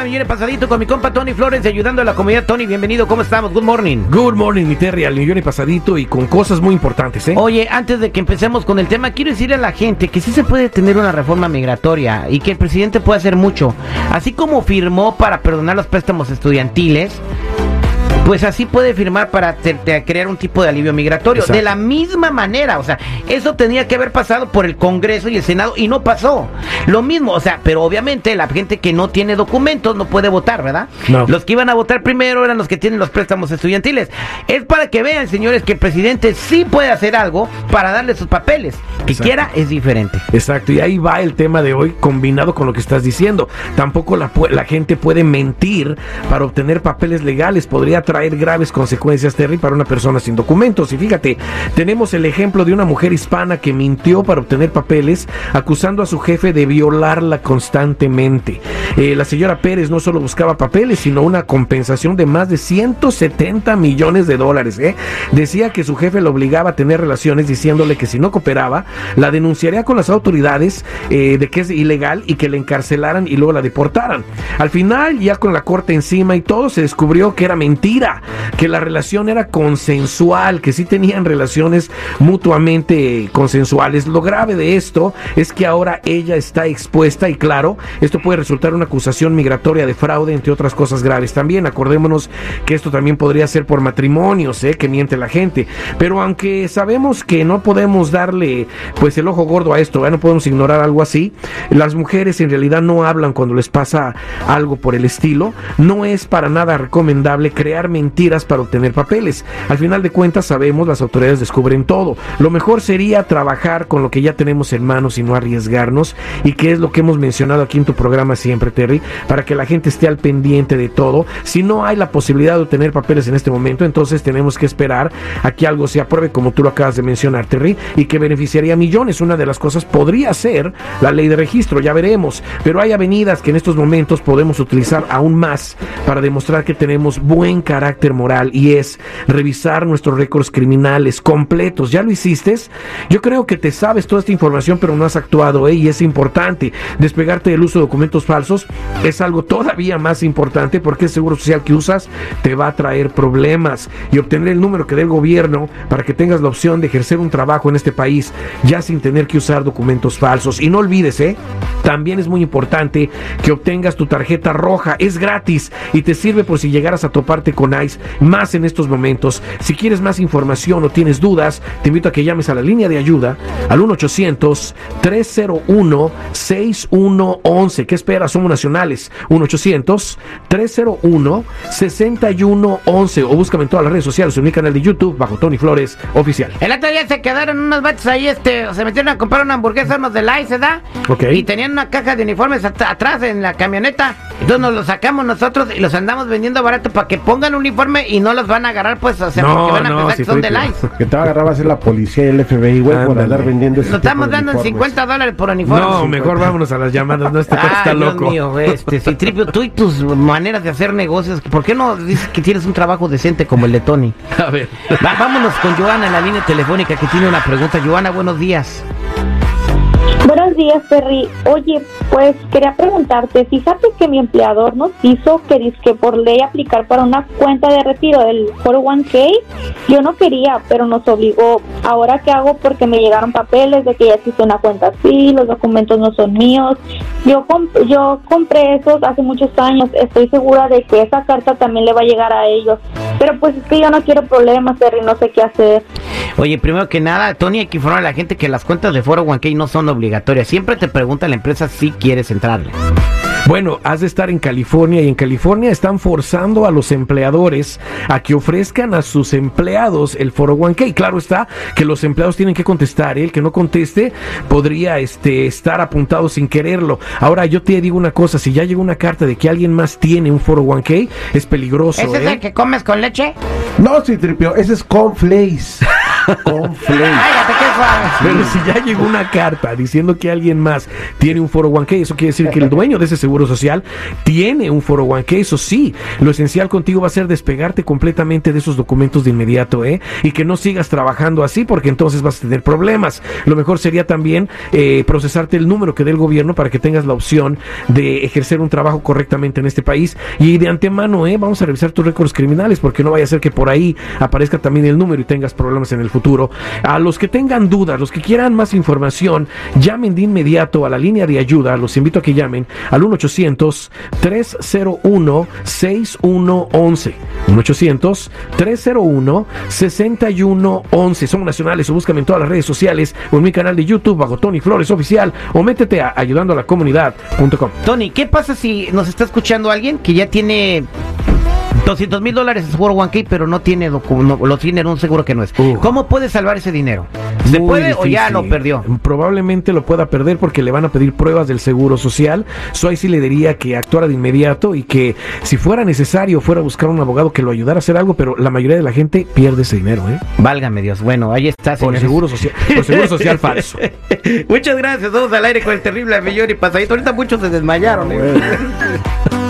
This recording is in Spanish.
Terrible millón pasadito con mi compa Tony Flores ayudando a la comunidad. Tony, bienvenido, ¿cómo estamos? Good morning. Good morning, mi Terry, al millón y pasadito y con cosas muy importantes, ¿eh? Oye, antes de que empecemos con el tema, quiero decirle a la gente que sí se puede tener una reforma migratoria y que el presidente puede hacer mucho. Así como firmó para perdonar los préstamos estudiantiles, pues así puede firmar para crear un tipo de alivio migratorio. De la misma manera, o sea, eso tenía que haber pasado por el Congreso y el Senado y no pasó. Lo mismo, o sea, pero obviamente la gente que no tiene documentos no puede votar, ¿verdad? Los que iban a votar primero eran los que tienen los préstamos estudiantiles. Es para que vean, señores, que el presidente sí puede hacer algo para darle sus papeles. Que quiera es diferente. Exacto, y ahí va el tema de hoy combinado con lo que estás diciendo. Tampoco la, la gente puede mentir para obtener papeles legales. Podría traer graves consecuencias, Terry, para una persona sin documentos. Y fíjate, tenemos el ejemplo de una mujer hispana que mintió para obtener papeles, acusando a su jefe de violarla constantemente. Eh, la señora Pérez no solo buscaba papeles, sino una compensación de más de 170 millones de dólares. ¿eh? Decía que su jefe lo obligaba a tener relaciones, diciéndole que si no cooperaba, la denunciaría con las autoridades eh, de que es ilegal y que la encarcelaran y luego la deportaran. Al final, ya con la corte encima y todo, se descubrió que era mentira que la relación era consensual, que sí tenían relaciones mutuamente consensuales. Lo grave de esto es que ahora ella está expuesta y claro, esto puede resultar una acusación migratoria de fraude, entre otras cosas graves. También acordémonos que esto también podría ser por matrimonios, ¿eh? que miente la gente. Pero aunque sabemos que no podemos darle pues el ojo gordo a esto, no podemos ignorar algo así, las mujeres en realidad no hablan cuando les pasa algo por el estilo. No es para nada recomendable crear mentiras para obtener papeles. Al final de cuentas sabemos, las autoridades descubren todo. Lo mejor sería trabajar con lo que ya tenemos en manos y no arriesgarnos y que es lo que hemos mencionado aquí en tu programa siempre, Terry, para que la gente esté al pendiente de todo. Si no hay la posibilidad de obtener papeles en este momento, entonces tenemos que esperar a que algo se apruebe, como tú lo acabas de mencionar, Terry, y que beneficiaría a millones. Una de las cosas podría ser la ley de registro, ya veremos, pero hay avenidas que en estos momentos podemos utilizar aún más para demostrar que tenemos buen carácter carácter moral y es revisar nuestros récords criminales completos. ¿Ya lo hiciste? Yo creo que te sabes toda esta información, pero no has actuado ¿eh? y es importante. Despegarte del uso de documentos falsos es algo todavía más importante porque el seguro social que usas te va a traer problemas y obtener el número que dé el gobierno para que tengas la opción de ejercer un trabajo en este país ya sin tener que usar documentos falsos. Y no olvides, ¿eh? También es muy importante que obtengas tu tarjeta roja. Es gratis y te sirve por si llegaras a toparte con más en estos momentos. Si quieres más información o tienes dudas, te invito a que llames a la línea de ayuda al 1-800-301-6111. ¿Qué esperas? Somos nacionales. 1-800-301-6111 o búscame en todas las redes sociales en mi canal de YouTube bajo Tony Flores Oficial. El otro día se quedaron unos vatos ahí, este, se metieron a comprar una hamburguesa, unos de Lice, ¿verdad? Ok. Y tenían una caja de uniformes atrás en la camioneta. Entonces nos los sacamos nosotros y los andamos vendiendo barato para que pongan un uniforme y no los van a agarrar, pues, o sea, porque van a pensar que son de Lice. Que te va a agarrar va a ser la policía y el FBI, güey, por andar vendiendo ese Lo estamos dando en 50 dólares por uniforme. No, mejor vámonos a las llamadas, no, este ah, está Dios loco. mío, este, si tripio, tú y tus maneras de hacer negocios, ¿por qué no dices que tienes un trabajo decente como el de Tony? A ver. vámonos con Joana en la línea telefónica que tiene una pregunta. Joana, buenos días. Buenos días, Perry. Oye, pues quería preguntarte, fíjate que mi empleador nos hizo que, que por ley aplicar para una cuenta de retiro del 401k. Yo no quería, pero nos obligó. Ahora qué hago porque me llegaron papeles de que ya existe una cuenta así, los documentos no son míos. Yo yo compré esos hace muchos años. Estoy segura de que esa carta también le va a llegar a ellos. Pero pues es que yo no quiero problemas, Perry, no sé qué hacer. Oye, primero que nada, Tony, hay que informar a la gente que las cuentas de 401k no son obligatorias. Siempre te pregunta la empresa si quieres entrarle. Bueno, has de estar en California y en California están forzando a los empleadores a que ofrezcan a sus empleados el 401k. Claro está que los empleados tienen que contestar. ¿eh? El que no conteste podría este, estar apuntado sin quererlo. Ahora, yo te digo una cosa: si ya llegó una carta de que alguien más tiene un 401k, es peligroso. ¿Ese es ¿eh? el que comes con leche? No, sí, tripio, ese es cornflakes. cornflakes. Pero si ya llegó una carta diciendo que alguien más tiene un foro 1K, eso quiere decir que el dueño de ese seguro social tiene un foro 1K, eso sí. Lo esencial contigo va a ser despegarte completamente de esos documentos de inmediato, ¿eh? Y que no sigas trabajando así porque entonces vas a tener problemas. Lo mejor sería también eh, procesarte el número que dé el gobierno para que tengas la opción de ejercer un trabajo correctamente en este país. Y de antemano, ¿eh? Vamos a revisar tus récords criminales porque no vaya a ser que por ahí aparezca también el número y tengas problemas en el futuro. A los que tengan dudas, los que quieran más información, llamen de inmediato a la línea de ayuda. Los invito a que llamen al 1-800-301-6111. 1-800-301-6111. Son nacionales o búscame en todas las redes sociales o en mi canal de YouTube bajo Tony Flores Oficial o métete a ayudando a la comunidad.com. Tony, ¿qué pasa si nos está escuchando alguien que ya tiene 200 mil dólares en su Foro 1K, pero no tiene no, lo tiene en un seguro que no es? Uh. ¿Cómo puede salvar ese dinero? ¿Se Muy puede o ya lo perdió? Probablemente lo pueda perder porque le van a pedir pruebas del seguro social. So ahí sí le diría que actuara de inmediato y que si fuera necesario fuera a buscar un abogado que lo ayudara a hacer algo, pero la mayoría de la gente pierde ese dinero, ¿eh? Válgame Dios. Bueno, ahí está, Por señores. seguro social, por seguro social falso. Muchas gracias. Vamos al aire con el terrible millón y pasadito. Ahorita muchos se desmayaron. ¿eh? Bueno.